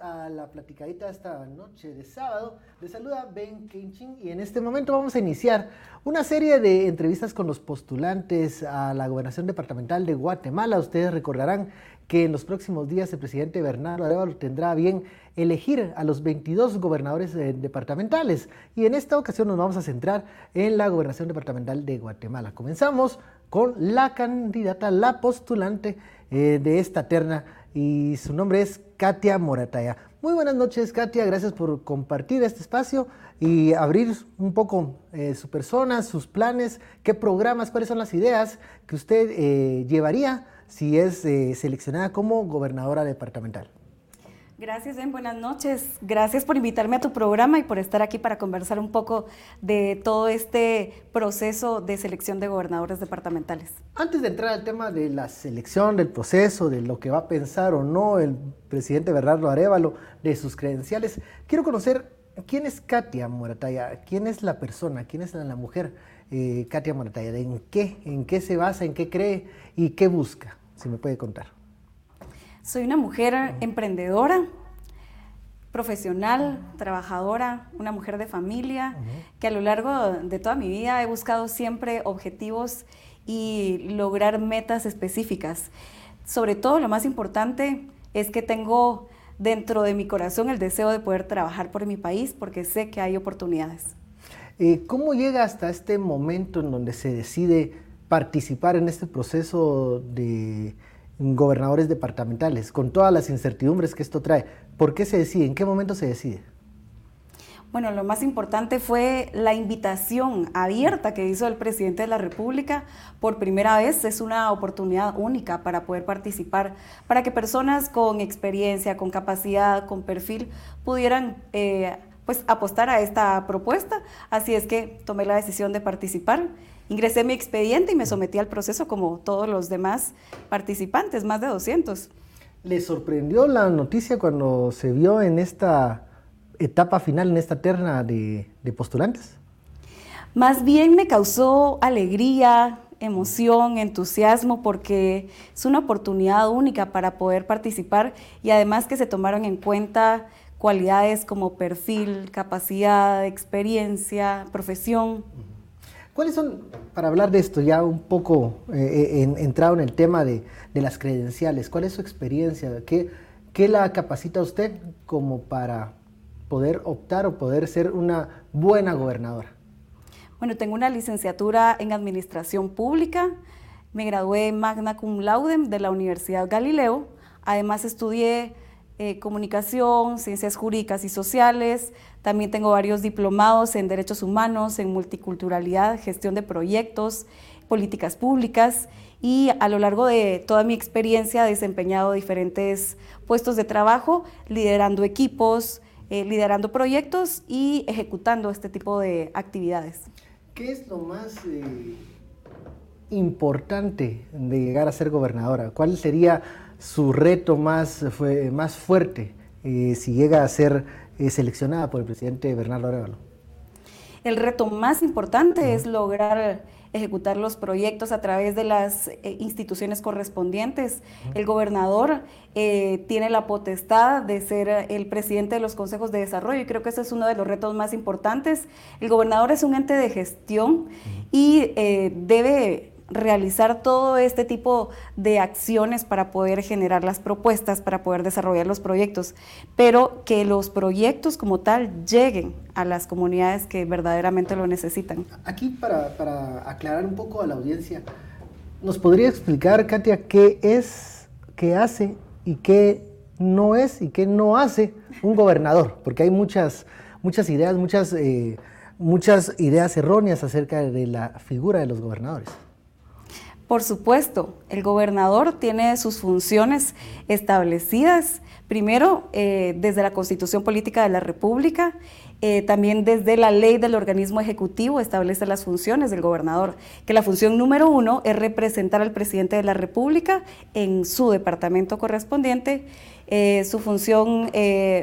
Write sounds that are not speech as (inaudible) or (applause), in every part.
a la platicadita esta noche de sábado. Les saluda Ben Kenchin y en este momento vamos a iniciar una serie de entrevistas con los postulantes a la gobernación departamental de Guatemala. Ustedes recordarán que en los próximos días el presidente Bernardo Arevalo tendrá bien elegir a los 22 gobernadores eh, departamentales y en esta ocasión nos vamos a centrar en la gobernación departamental de Guatemala. Comenzamos con la candidata, la postulante eh, de esta terna y su nombre es Katia Morataya. Muy buenas noches, Katia. Gracias por compartir este espacio y abrir un poco eh, su persona, sus planes, qué programas, cuáles son las ideas que usted eh, llevaría si es eh, seleccionada como gobernadora departamental. Gracias, Ben. Buenas noches. Gracias por invitarme a tu programa y por estar aquí para conversar un poco de todo este proceso de selección de gobernadores departamentales. Antes de entrar al tema de la selección, del proceso, de lo que va a pensar o no el presidente Bernardo Arevalo, de sus credenciales, quiero conocer quién es Katia Morataya, quién es la persona, quién es la mujer eh, Katia Morataya, en qué, en qué se basa, en qué cree y qué busca, si me puede contar. Soy una mujer emprendedora, profesional, trabajadora, una mujer de familia, que a lo largo de toda mi vida he buscado siempre objetivos y lograr metas específicas. Sobre todo lo más importante es que tengo dentro de mi corazón el deseo de poder trabajar por mi país porque sé que hay oportunidades. Eh, ¿Cómo llega hasta este momento en donde se decide participar en este proceso de gobernadores departamentales, con todas las incertidumbres que esto trae. ¿Por qué se decide? ¿En qué momento se decide? Bueno, lo más importante fue la invitación abierta que hizo el presidente de la República. Por primera vez es una oportunidad única para poder participar, para que personas con experiencia, con capacidad, con perfil pudieran eh, pues apostar a esta propuesta. Así es que tomé la decisión de participar Ingresé mi expediente y me sometí al proceso como todos los demás participantes, más de 200. ¿Le sorprendió la noticia cuando se vio en esta etapa final, en esta terna de, postulantes? Más bien me causó alegría, emoción, entusiasmo, porque es una oportunidad única para poder participar y además que se tomaron en cuenta cualidades como perfil, capacidad, experiencia, profesión. ¿Cuáles son, para hablar de esto ya un poco eh, eh, entrado en el tema de, las credenciales, cuál es su experiencia? ¿Qué, ¿Qué la capacita usted como para poder optar o poder ser una buena gobernadora? Bueno, tengo una licenciatura en Administración Pública, me gradué magna cum laude de la Universidad Galileo, además estudié eh, comunicación, ciencias jurídicas y sociales. También tengo varios diplomados en derechos humanos, en multiculturalidad, gestión de proyectos, políticas públicas y a lo largo de toda mi experiencia he desempeñado diferentes puestos de trabajo, liderando equipos, eh, liderando proyectos y ejecutando este tipo de actividades. ¿Qué es lo más eh, importante de llegar a ser gobernadora? ¿Cuál sería su reto más, fue, más fuerte eh, si llega a ser seleccionada por el presidente Bernardo Arevalo? El reto más importante es lograr ejecutar los proyectos a través de las eh, instituciones correspondientes. El gobernador tiene la potestad de ser el presidente de los consejos de desarrollo y creo que ese es uno de los retos más importantes. El gobernador es un ente de gestión y debe realizar todo este tipo de acciones para poder generar las propuestas, para poder desarrollar los proyectos, pero que los proyectos como tal lleguen a las comunidades que verdaderamente lo necesitan. Aquí para, aclarar un poco a la audiencia, ¿nos podría explicar, Katia, qué es, qué hace y qué no es y qué no hace un gobernador? Porque hay muchas, muchas ideas, muchas, eh, muchas ideas erróneas acerca de la figura de los gobernadores. Por supuesto, el gobernador tiene sus funciones establecidas, primero eh, desde la Constitución Política de la República, eh, también desde la ley del organismo ejecutivo establece las funciones del gobernador, que la función número uno es representar al presidente de la República en su departamento correspondiente Eh, su función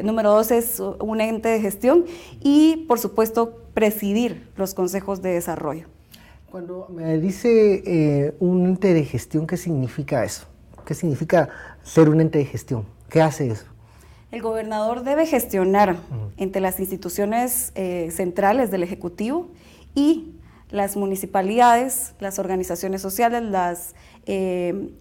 número dos es un ente de gestión y, por supuesto, presidir los consejos de desarrollo. Cuando me dice un ente de gestión, ¿qué significa eso? ¿Qué significa ser un ente de gestión? ¿Qué hace eso? El gobernador debe gestionar entre las instituciones centrales del Ejecutivo y las municipalidades, las organizaciones sociales, las eh,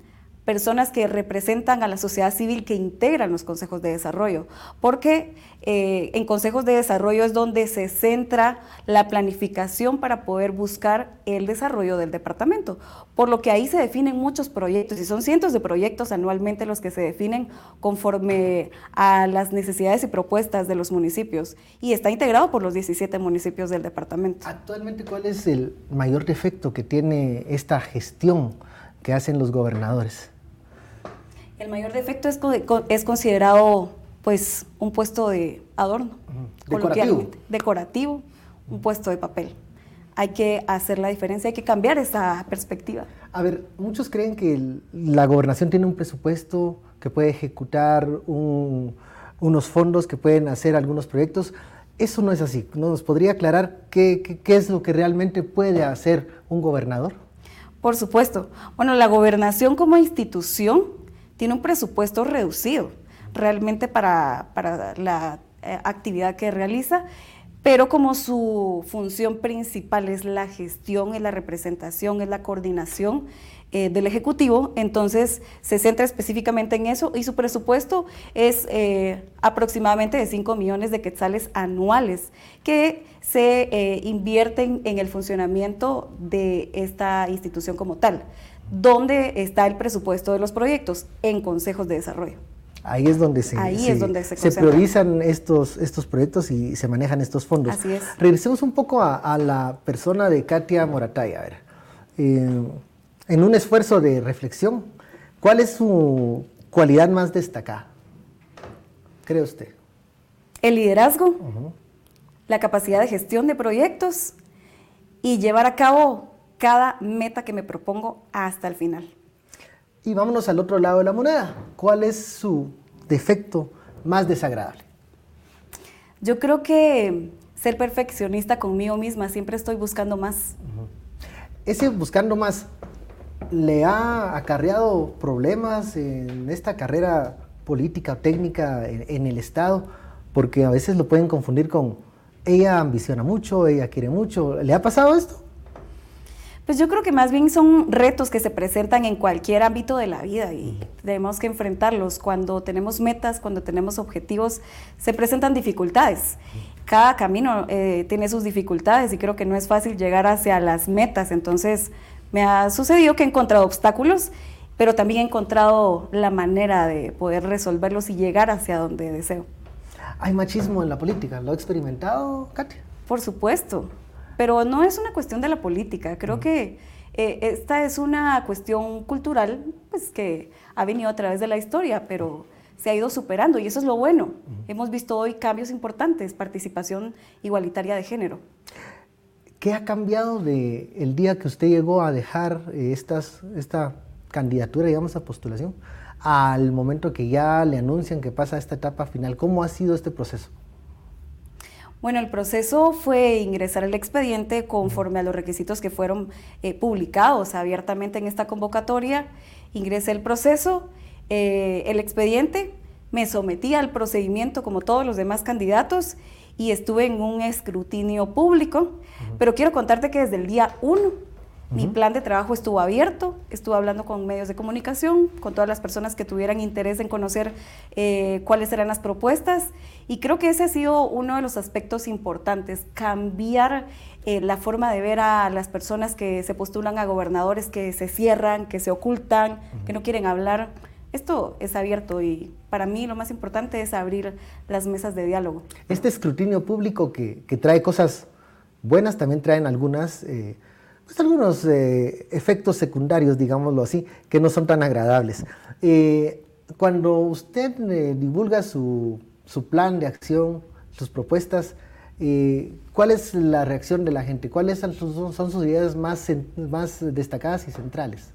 personas que representan a la sociedad civil que integran los consejos de desarrollo, porque eh, en consejos de desarrollo es donde se centra la planificación para poder buscar el desarrollo del departamento, por lo que ahí se definen muchos proyectos y son cientos de proyectos anualmente los que se definen conforme a las necesidades y propuestas de los municipios y está integrado por los 17 municipios del departamento. Actualmente, ¿cuál es el mayor defecto que tiene esta gestión que hacen los gobernadores? El mayor defecto es, es considerado pues un puesto de adorno, decorativo. decorativo, un puesto de papel. Hay que hacer la diferencia, hay que cambiar esa perspectiva. A ver, muchos creen que la gobernación tiene un presupuesto que puede ejecutar unos fondos que pueden hacer algunos proyectos. Eso no es así. ¿Nos podría aclarar qué, qué es lo que realmente puede hacer un gobernador? Por supuesto. Bueno, la gobernación como institución tiene un presupuesto reducido realmente para, la eh, actividad que realiza, pero como su función principal es la gestión, es la representación, es la coordinación eh, del Ejecutivo, entonces se centra específicamente en eso y su presupuesto es eh, aproximadamente de 5 millones de quetzales anuales que se invierten en el funcionamiento de esta institución como tal. ¿Dónde está el presupuesto de los proyectos? En consejos de desarrollo. Ahí es donde se, priorizan estos, estos proyectos y se manejan estos fondos. Así es. Regresemos un poco a, la persona de Katia Morataya. A ver, eh, en un esfuerzo de reflexión, ¿cuál es su cualidad más destacada? ¿Cree usted? El liderazgo, la capacidad de gestión de proyectos y llevar a cabo cada meta que me propongo hasta el final. Y vámonos al otro lado de la moneda. ¿Cuál es su defecto más desagradable? Yo creo que ser perfeccionista conmigo misma, siempre estoy buscando más. Ese buscando más le ha acarreado problemas en esta carrera política o técnica en, el Estado, porque a veces lo pueden confundir con ella ambiciona mucho, ella quiere mucho. ¿Le ha pasado esto? Pues yo creo que más bien son retos que se presentan en cualquier ámbito de la vida y tenemos que enfrentarlos. Cuando tenemos metas, cuando tenemos objetivos, se presentan dificultades. Cada camino eh, tiene sus dificultades y creo que no es fácil llegar hacia las metas. Entonces me ha sucedido que he encontrado obstáculos, pero también he encontrado la manera de poder resolverlos y llegar hacia donde deseo. ¿Hay machismo en la política? ¿Lo ha experimentado, Katia? Por supuesto. Pero no es una cuestión de la política, creo que eh, esta es una cuestión cultural pues, que ha venido a través de la historia, pero se ha ido superando y eso es lo bueno. Hemos visto hoy cambios importantes, participación igualitaria de género. ¿Qué ha cambiado de el día que usted llegó a dejar eh, estas, esta candidatura, digamos, a postulación, al momento que ya le anuncian que pasa esta etapa final? ¿Cómo ha sido este proceso? Bueno, el proceso fue ingresar el expediente conforme a los requisitos que fueron eh, publicados abiertamente en esta convocatoria. Ingresé el proceso, eh, el expediente, me sometí al procedimiento como todos los demás candidatos y estuve en un escrutinio público, pero quiero contarte que desde el día 1 mi plan de trabajo estuvo abierto, estuve hablando con medios de comunicación, con todas las personas que tuvieran interés en conocer eh, cuáles eran las propuestas y creo que ese ha sido uno de los aspectos importantes, cambiar eh, la forma de ver a las personas que se postulan a gobernadores, que se cierran, que se ocultan, que no quieren hablar. Esto es abierto y para mí lo más importante es abrir las mesas de diálogo. Este escrutinio público que, trae cosas buenas, también traen algunas... Eh, pues, algunos eh, efectos secundarios, digámoslo así, que no son tan agradables. Eh, cuando usted eh, divulga su, plan de acción, sus propuestas, ¿cuál es la reacción de la gente? ¿Cuáles son sus, ideas más, más destacadas y centrales?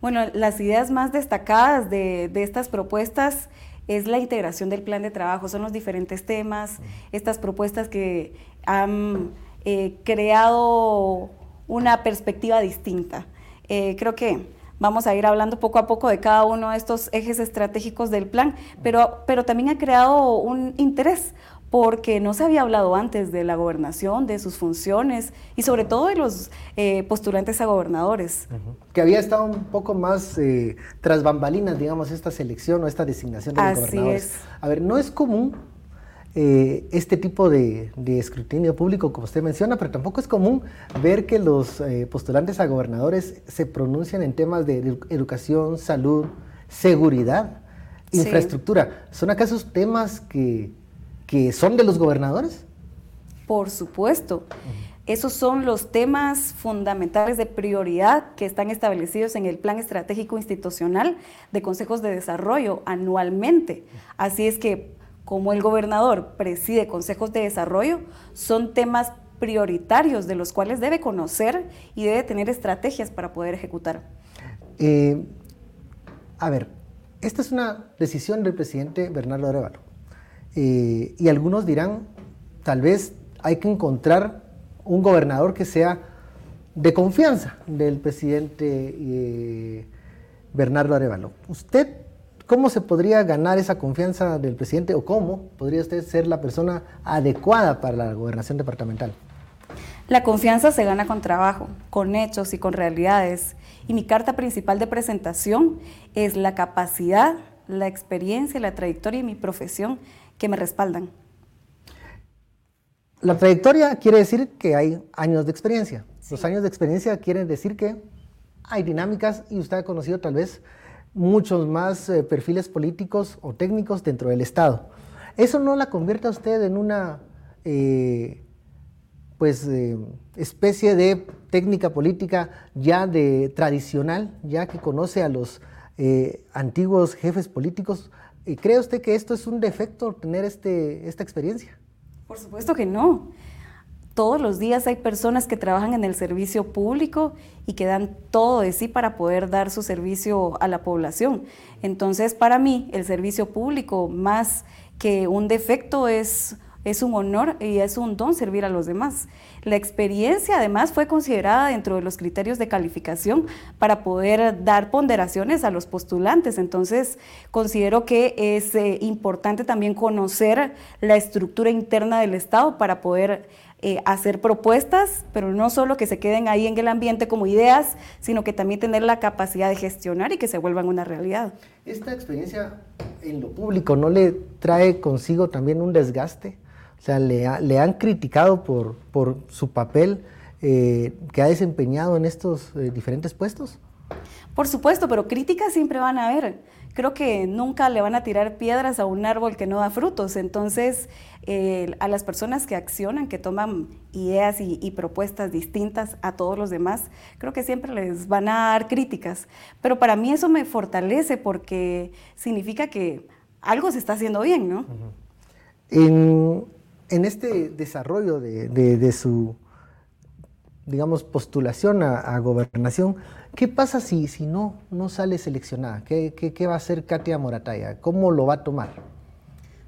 Bueno, las ideas más destacadas de, estas propuestas es la integración del plan de trabajo, son los diferentes temas, estas propuestas que han eh, creado una perspectiva distinta. Eh, creo que vamos a ir hablando poco a poco de cada uno de estos ejes estratégicos del plan, pero, pero también ha creado un interés porque no se había hablado antes de la gobernación, de sus funciones y sobre todo de los eh, postulantes a gobernadores. Que había estado un poco más eh, tras bambalinas, digamos, esta selección o esta designación de los Así gobernadores. Es. A ver, no es común eh, este tipo de, escrutinio público, como usted menciona, pero tampoco es común ver que los postulantes a gobernadores se pronuncian en temas de educación, salud, seguridad, infraestructura. ¿Son acaso temas que que son de los gobernadores? Por supuesto. Esos son los temas fundamentales de prioridad que están establecidos en el Plan Estratégico Institucional de Consejos de Desarrollo anualmente. Así es que, como el gobernador preside consejos de desarrollo, son temas prioritarios de los cuales debe conocer y debe tener estrategias para poder ejecutar. Eh, a ver, esta es una decisión del presidente Bernardo Arevalo. Eh, y algunos dirán, tal vez hay que encontrar un gobernador que sea de confianza del presidente eh, Bernardo Arevalo. ¿Usted cómo se podría ganar esa confianza del presidente o cómo podría usted ser la persona adecuada para la gobernación departamental? La confianza se gana con trabajo, con hechos y con realidades. Y mi carta principal de presentación es la capacidad, la experiencia, la trayectoria y mi profesión que me respaldan. La trayectoria quiere decir que hay años de experiencia. Los años de experiencia quieren decir que hay dinámicas y usted ha conocido tal vez muchos más eh, perfiles políticos o técnicos dentro del Estado. Eso no la convierte a usted en una eh, pues eh, especie de técnica política ya de tradicional, ya que conoce a los antiguos jefes políticos ¿Y cree usted que esto es un defecto, tener este, esta experiencia? Por supuesto que no. Todos los días hay personas que trabajan en el servicio público y que dan todo de sí para poder dar su servicio a la población. Entonces, para mí, el servicio público, más que un defecto, es es un honor y es un don servir a los demás. La experiencia además fue considerada dentro de los criterios de calificación para poder dar ponderaciones a los postulantes. Entonces, considero que es eh, importante también conocer la estructura interna del Estado para poder eh, hacer propuestas, pero no solo que se queden ahí en el ambiente como ideas, sino que también tener la capacidad de gestionar y que se vuelvan una realidad. ¿Esta experiencia en lo público no le trae consigo también un desgaste? O sea, le, han criticado por, por su papel eh, que ha desempeñado en estos eh, diferentes puestos. Por supuesto, pero críticas siempre van a haber. Creo que nunca le van a tirar piedras a un árbol que no da frutos. Entonces, eh, a las personas que accionan, que toman ideas y, y, propuestas distintas a todos los demás, creo que siempre les van a dar críticas. Pero para mí eso me fortalece porque significa que algo se está haciendo bien, ¿no? En en este desarrollo de, su, digamos, postulación a, gobernación, ¿qué pasa si, si no, no sale seleccionada? ¿Qué, ¿Qué, va a hacer Katia Morataya? ¿Cómo lo va a tomar?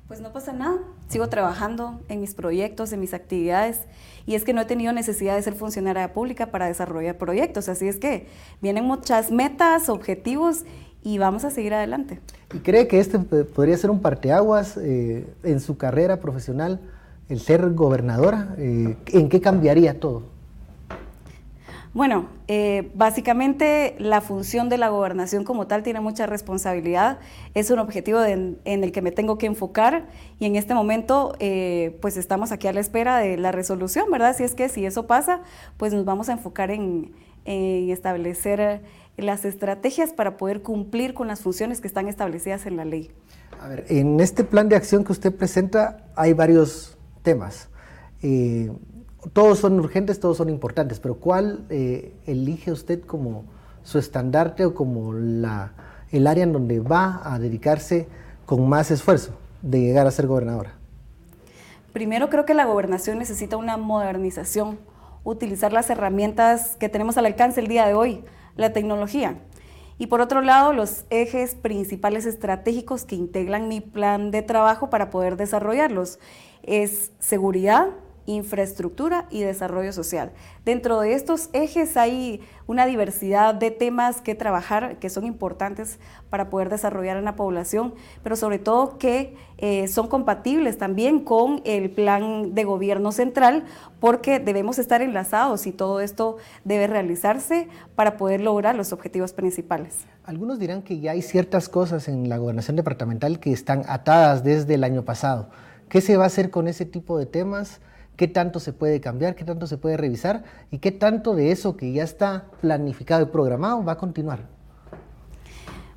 Pues no pasa nada, sigo trabajando en mis proyectos, en mis actividades, y es que no he tenido necesidad de ser funcionaria pública para desarrollar proyectos, así es que vienen muchas metas, objetivos, y vamos a seguir adelante. ¿Y cree que este podría ser un parteaguas eh, en su carrera profesional? el ser gobernadora, eh, ¿en qué cambiaría todo? Bueno, eh, básicamente la función de la gobernación como tal tiene mucha responsabilidad, es un objetivo en el que me tengo que enfocar y en este momento eh, pues estamos aquí a la espera de la resolución, ¿verdad? Si es que si eso pasa, pues nos vamos a enfocar en, establecer las estrategias para poder cumplir con las funciones que están establecidas en la ley. A ver, en este plan de acción que usted presenta hay varios temas. Eh, todos son urgentes, todos son importantes, pero ¿cuál eh, elige usted como su estandarte o como la, el área en donde va a dedicarse con más esfuerzo de llegar a ser gobernadora? Primero creo que la gobernación necesita una modernización, utilizar las herramientas que tenemos al alcance el día de hoy, la tecnología. Y por otro lado, los ejes principales estratégicos que integran mi plan de trabajo para poder desarrollarlos es seguridad, infraestructura y desarrollo social. Dentro de estos ejes hay una diversidad de temas que trabajar que son importantes para poder desarrollar en la población, pero sobre todo que eh, son compatibles también con el plan de gobierno central porque debemos estar enlazados y todo esto debe realizarse para poder lograr los objetivos principales. Algunos dirán que ya hay ciertas cosas en la gobernación departamental que están atadas desde el año pasado. ¿Qué se va a hacer con ese tipo de temas? Qué tanto se puede cambiar, qué tanto se puede revisar y qué tanto de eso que ya está planificado y programado va a continuar.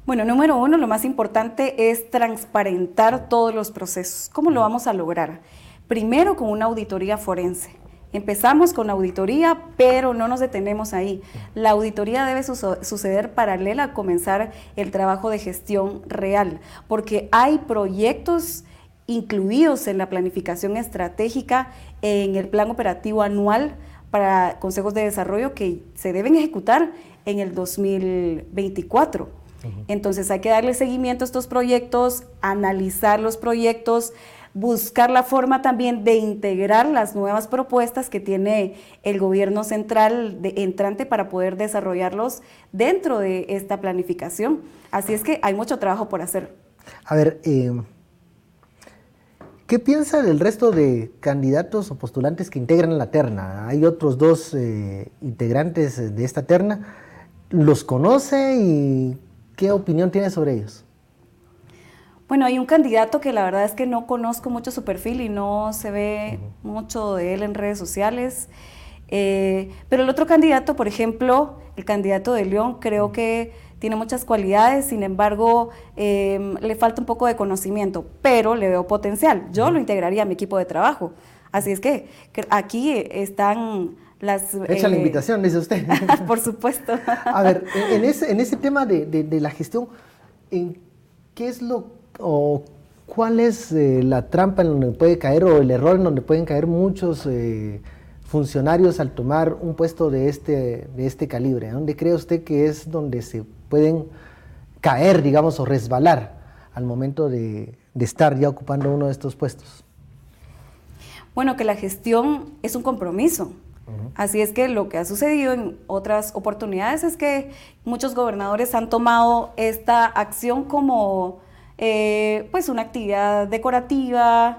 Bueno, número uno, lo más importante es transparentar todos los procesos. ¿Cómo lo vamos a lograr? Primero con una auditoría forense. Empezamos con la auditoría, pero no nos detenemos ahí. La auditoría debe suceder paralela a comenzar el trabajo de gestión real, porque hay proyectos incluidos en la planificación estratégica, en el plan operativo anual para consejos de desarrollo que se deben ejecutar en el 2024. Entonces hay que darle seguimiento a estos proyectos, analizar los proyectos, buscar la forma también de integrar las nuevas propuestas que tiene el gobierno central de entrante para poder desarrollarlos dentro de esta planificación. Así es que hay mucho trabajo por hacer. A ver, eh, ¿Qué piensa del resto de candidatos o postulantes que integran la terna? Hay otros dos eh, integrantes de esta terna. ¿Los conoce y qué opinión tiene sobre ellos? Bueno, hay un candidato que la verdad es que no conozco mucho su perfil y no se ve mucho de él en redes sociales. Eh, pero el otro candidato, por ejemplo, el candidato de León, creo que tiene muchas cualidades, sin embargo, em, le falta un poco de conocimiento, pero le veo potencial. Yo lo integraría a mi equipo de trabajo. Así es que, aquí están las... Echa la eh, invitación, dice usted. (laughs) por supuesto. a ver, en ese, en ese tema de, de, la gestión, ¿qué es lo o cuál es eh, la trampa en donde puede caer o el error en donde pueden caer muchos eh, funcionarios al tomar un puesto de este, de este calibre? ¿Dónde cree usted que es donde se pueden caer, digamos, o resbalar al momento de, estar ya ocupando uno de estos puestos? Bueno, que la gestión es un compromiso. Así es que lo que ha sucedido en otras oportunidades es que muchos gobernadores han tomado esta acción como eh, pues una actividad decorativa,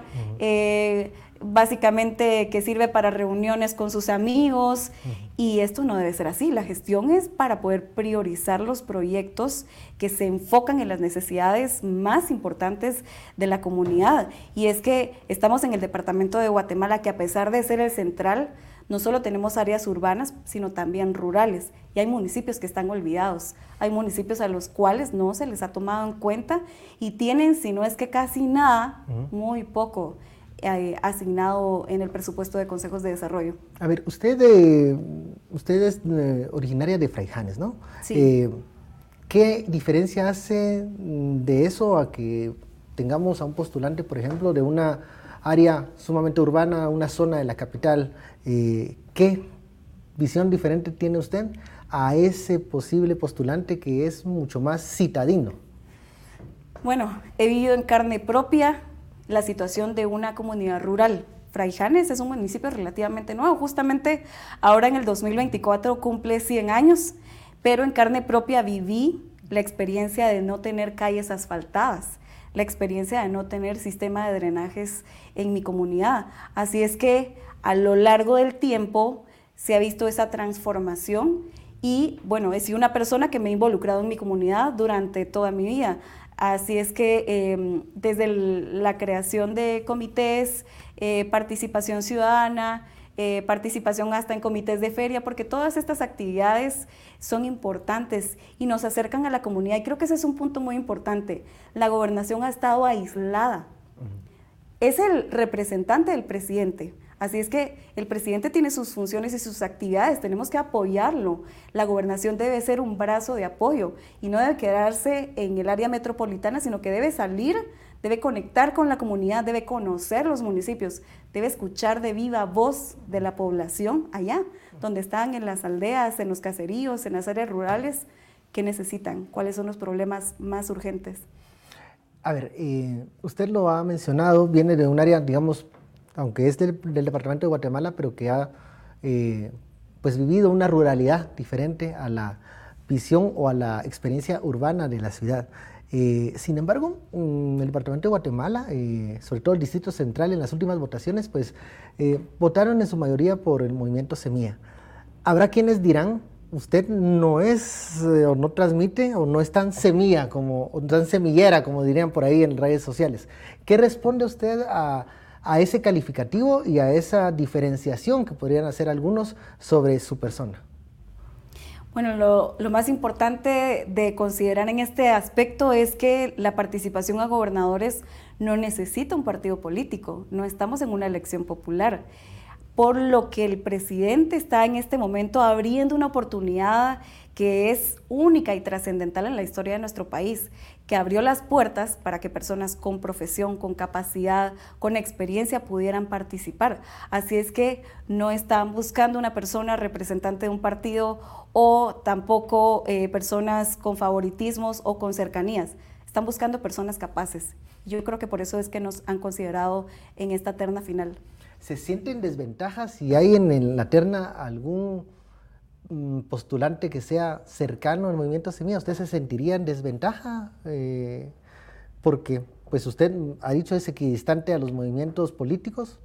básicamente que sirve para reuniones con sus amigos y esto no debe ser así. La gestión es para poder priorizar los proyectos que se enfocan en las necesidades más importantes de la comunidad. Y es que estamos en el departamento de Guatemala que a pesar de ser el central, no solo tenemos áreas urbanas, sino también rurales. Y hay municipios que están olvidados. Hay municipios a los cuales no se les ha tomado en cuenta y tienen, si no es que casi nada, muy poco eh, asignado en el presupuesto de consejos de desarrollo. A ver, usted, eh, usted es eh, originaria de Fraijanes, ¿no? Sí. ¿Qué diferencia hace mm, de eso a que tengamos a un postulante, por ejemplo, de una área sumamente urbana, una zona de la capital? ¿Qué visión diferente tiene usted a ese posible postulante que es mucho más citadino? Bueno, he vivido en carne propia la situación de una comunidad rural. Fraijanes es un municipio relativamente nuevo, justamente ahora en el 2024 cumple 100 años, pero en carne propia viví la experiencia de no tener calles asfaltadas, la experiencia de no tener sistema de drenajes en mi comunidad. Así es que a lo largo del tiempo se ha visto esa transformación y bueno, he sido una persona que me he involucrado en mi comunidad durante toda mi vida. Así es que em, desde la creación de comités, eh, participación ciudadana, eh, participación hasta en comités de feria, porque todas estas actividades son importantes y nos acercan a la comunidad. Y creo que ese es un punto muy importante. La gobernación ha estado aislada. Es el representante del presidente, Así es que el presidente tiene sus funciones y sus actividades, tenemos que apoyarlo. La gobernación debe ser un brazo de apoyo y no debe quedarse en el área metropolitana, sino que debe salir, debe conectar con la comunidad, debe conocer los municipios, debe escuchar de viva voz de la población allá, donde están en las aldeas, en los caseríos, en las áreas rurales, qué necesitan, cuáles son los problemas más urgentes. A ver, eh, usted lo ha mencionado, viene de un área, digamos, aunque es del, departamento de Guatemala, pero que ha eh, pues vivido una ruralidad diferente a la visión o a la experiencia urbana de la ciudad. Eh, sin embargo, en el departamento de Guatemala, sobre todo el Distrito Central, en las últimas votaciones, pues votaron en su mayoría por el movimiento Semilla. Habrá quienes dirán usted no es eh, o no transmite o no es tan semilla como o tan semillera como dirían por ahí en redes sociales. ¿Qué responde usted a, ese calificativo y a esa diferenciación que podrían hacer algunos sobre su persona? Bueno, lo, lo, más importante de considerar en este aspecto es que la participación a gobernadores no necesita un partido político, no estamos en una elección popular por lo que el presidente está en este momento abriendo una oportunidad que es única y trascendental en la historia de nuestro país, que abrió las puertas para que personas con profesión, con capacidad, con experiencia pudieran participar. Así es que no están buscando una persona representante de un partido o tampoco eh, personas con favoritismos o con cercanías. Están buscando personas capaces. Yo creo que por eso es que nos han considerado en esta terna final. ¿Se siente en desventaja si hay en, la terna algún postulante que sea cercano al movimiento Semilla? ¿Usted se sentiría en desventaja? Eh, porque pues usted ha dicho es equidistante a los movimientos políticos.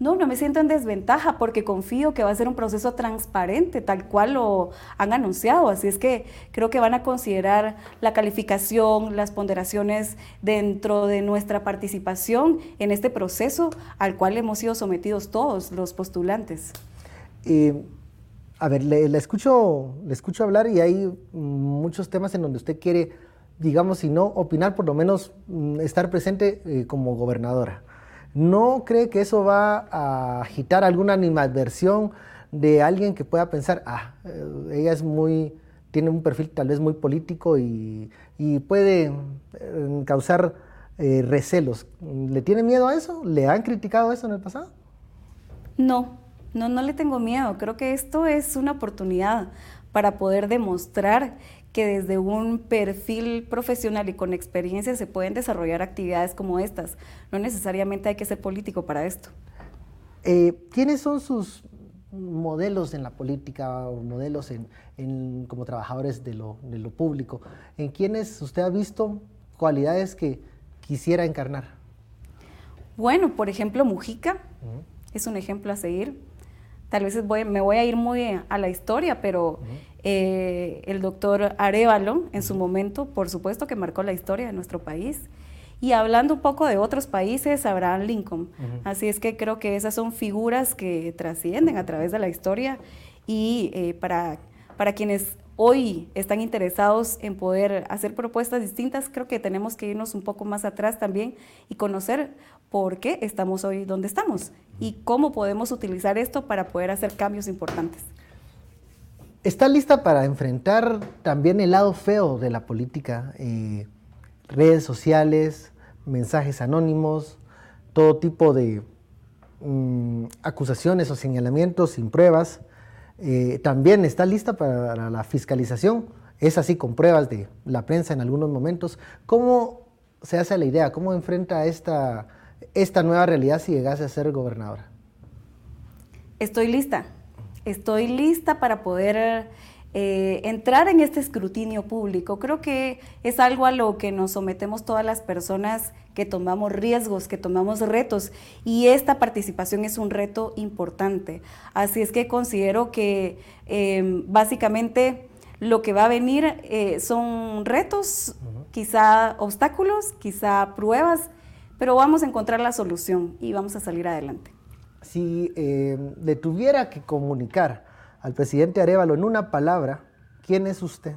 No, no me siento en desventaja porque confío que va a ser un proceso transparente, tal cual lo han anunciado. Así es que creo que van a considerar la calificación, las ponderaciones dentro de nuestra participación en este proceso al cual hemos sido sometidos todos los postulantes. A ver, le, escucho, le escucho hablar y hay muchos temas en donde usted quiere, digamos, si no opinar, por lo menos mm, estar presente eh, como gobernadora. ¿No cree que eso va a agitar alguna animadversión de alguien que pueda pensar, ah, eh, ella es muy, tiene un perfil tal vez muy político y, puede eh, causar eh, recelos? ¿Le tiene miedo a eso? ¿Le han criticado eso en el pasado? No, no, no le tengo miedo. Creo que esto es una oportunidad para poder demostrar que desde un perfil profesional y con experiencia se pueden desarrollar actividades como estas. No necesariamente hay que ser político para esto. Eh, ¿Quiénes son sus modelos en la política o modelos en, como trabajadores de lo, público? ¿En quiénes usted ha visto cualidades que quisiera encarnar? Bueno, por ejemplo, Mujica es un ejemplo a seguir. Tal vez me voy a ir muy a la historia, pero eh, el doctor Arevalo, en su momento, por supuesto que marcó la historia de nuestro país. Y hablando un poco de otros países, Abraham Lincoln. Así es que creo que esas son figuras que trascienden a través de la historia y eh, para, para quienes hoy están interesados en poder hacer propuestas distintas, creo que tenemos que irnos un poco más atrás también y conocer por qué estamos hoy donde estamos y cómo podemos utilizar esto para poder hacer cambios importantes. ¿Está lista para enfrentar también el lado feo de la política? Eh, redes sociales, mensajes anónimos, todo tipo de mm, acusaciones o señalamientos sin pruebas. Eh, también está lista para la fiscalización, es así con pruebas de la prensa en algunos momentos. ¿Cómo se hace la idea? ¿Cómo enfrenta esta, esta nueva realidad si llegase a ser gobernadora? Estoy lista estoy lista para poder eh, entrar en este escrutinio público. Creo que es algo a lo que nos sometemos todas las personas que tomamos riesgos, que tomamos retos y esta participación es un reto importante. Así es que considero que em, básicamente lo que va a venir eh, son retos, quizá obstáculos, quizá pruebas, pero vamos a encontrar la solución y vamos a salir adelante si eh, le tuviera que comunicar al presidente Arevalo en una palabra, ¿quién es usted?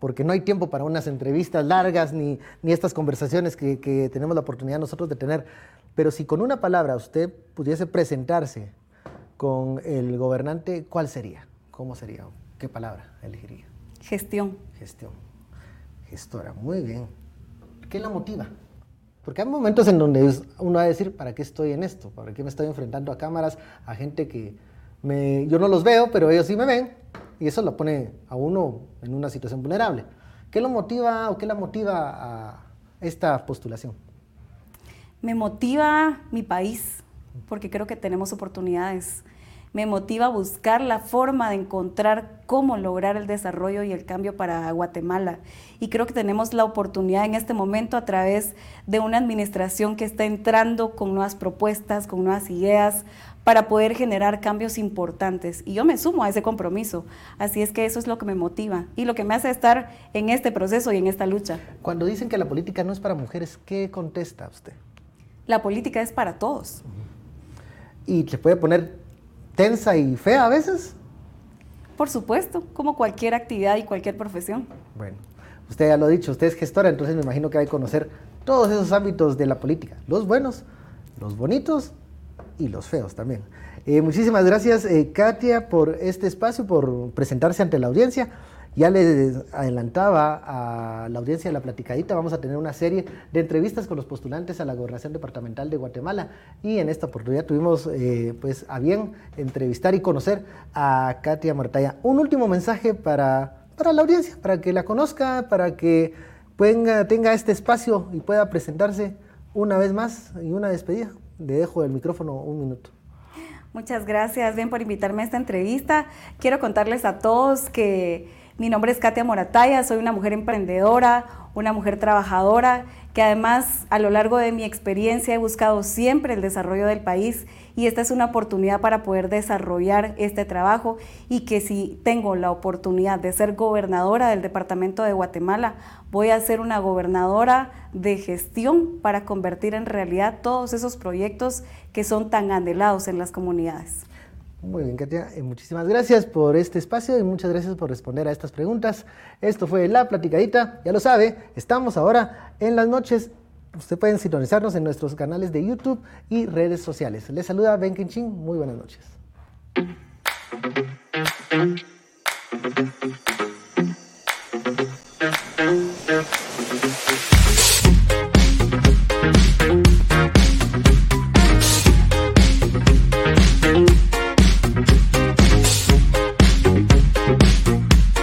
Porque no hay tiempo para unas entrevistas largas ni, estas conversaciones que, tenemos la oportunidad nosotros de tener. Pero si con una palabra usted pudiese presentarse con el gobernante, ¿cuál sería? ¿Cómo sería? ¿Qué palabra elegiría? Gestión. Gestión. Gestora, muy bien. ¿Qué la motiva? Porque hay momentos en donde uno va a decir, ¿para qué estoy en esto? ¿Para qué me estoy enfrentando a cámaras, a gente que me, yo no los veo, pero ellos sí me ven? y eso lo pone a uno en una situación vulnerable. ¿Qué lo motiva o qué la motiva a esta postulación? Me motiva mi país, porque creo que tenemos oportunidades. Me motiva a buscar la forma de encontrar cómo lograr el desarrollo y el cambio para Guatemala. Y creo que tenemos la oportunidad en este momento a través de una administración que está entrando con nuevas propuestas, con nuevas ideas, para poder generar cambios importantes. Y yo me sumo a ese compromiso. Así es que eso es lo que me motiva y lo que me hace estar en este proceso y en esta lucha. Cuando dicen que la política no es para mujeres, ¿qué contesta usted? La política es para todos. ¿Y se puede poner tensa y fea a veces? Por supuesto, como cualquier actividad y cualquier profesión. Bueno, usted ya lo ha dicho, usted es gestora, entonces me imagino que hay que conocer todos esos ámbitos de la política, los buenos, los bonitos y los feos también. Eh, muchísimas gracias, eh, Katia, por este espacio, por presentarse ante la audiencia. Ya le adelantaba a la audiencia de la platicadita, vamos a tener una serie de entrevistas con los postulantes a la gobernación departamental de Guatemala y en esta oportunidad tuvimos eh, pues a bien entrevistar y conocer a Katia Martaya. Un último mensaje para, para la audiencia, para que la conozca, para que tenga este espacio y pueda presentarse una vez más y una despedida. Le dejo el micrófono un minuto. Muchas gracias, bien, por invitarme a esta entrevista. Quiero contarles a todos que mi nombre es Katia Morataya, soy una mujer emprendedora, una mujer trabajadora, que además a lo largo de mi experiencia he buscado siempre el desarrollo del país y esta es una oportunidad para poder desarrollar este trabajo y que si tengo la oportunidad de ser gobernadora del departamento de Guatemala, voy a ser una gobernadora de gestión para convertir en realidad todos esos proyectos que son tan anhelados en las comunidades. Muy bien, Katia. Eh, muchísimas gracias por este espacio y muchas gracias por responder a estas preguntas. Esto fue La Platicadita. Ya lo sabe, estamos ahora en las noches. Usted pueden sintonizarnos en nuestros canales de YouTube y redes sociales. Les saluda Ben Kinchin. Muy buenas noches.